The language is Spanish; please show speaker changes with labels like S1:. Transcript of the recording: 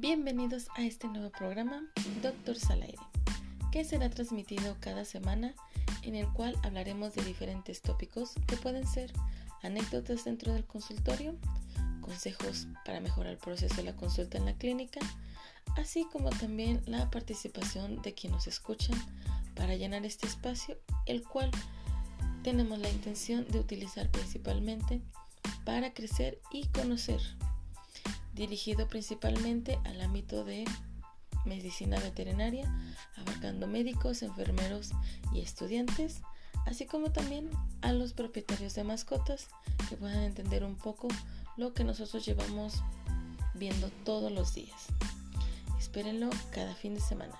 S1: Bienvenidos a este nuevo programa, Doctor Salaire, que será transmitido cada semana en el cual hablaremos de diferentes tópicos que pueden ser anécdotas dentro del consultorio, consejos para mejorar el proceso de la consulta en la clínica, así como también la participación de quienes nos escuchan para llenar este espacio, el cual tenemos la intención de utilizar principalmente para crecer y conocer dirigido principalmente al ámbito de medicina veterinaria, abarcando médicos, enfermeros y estudiantes, así como también a los propietarios de mascotas que puedan entender un poco lo que nosotros llevamos viendo todos los días. Espérenlo cada fin de semana.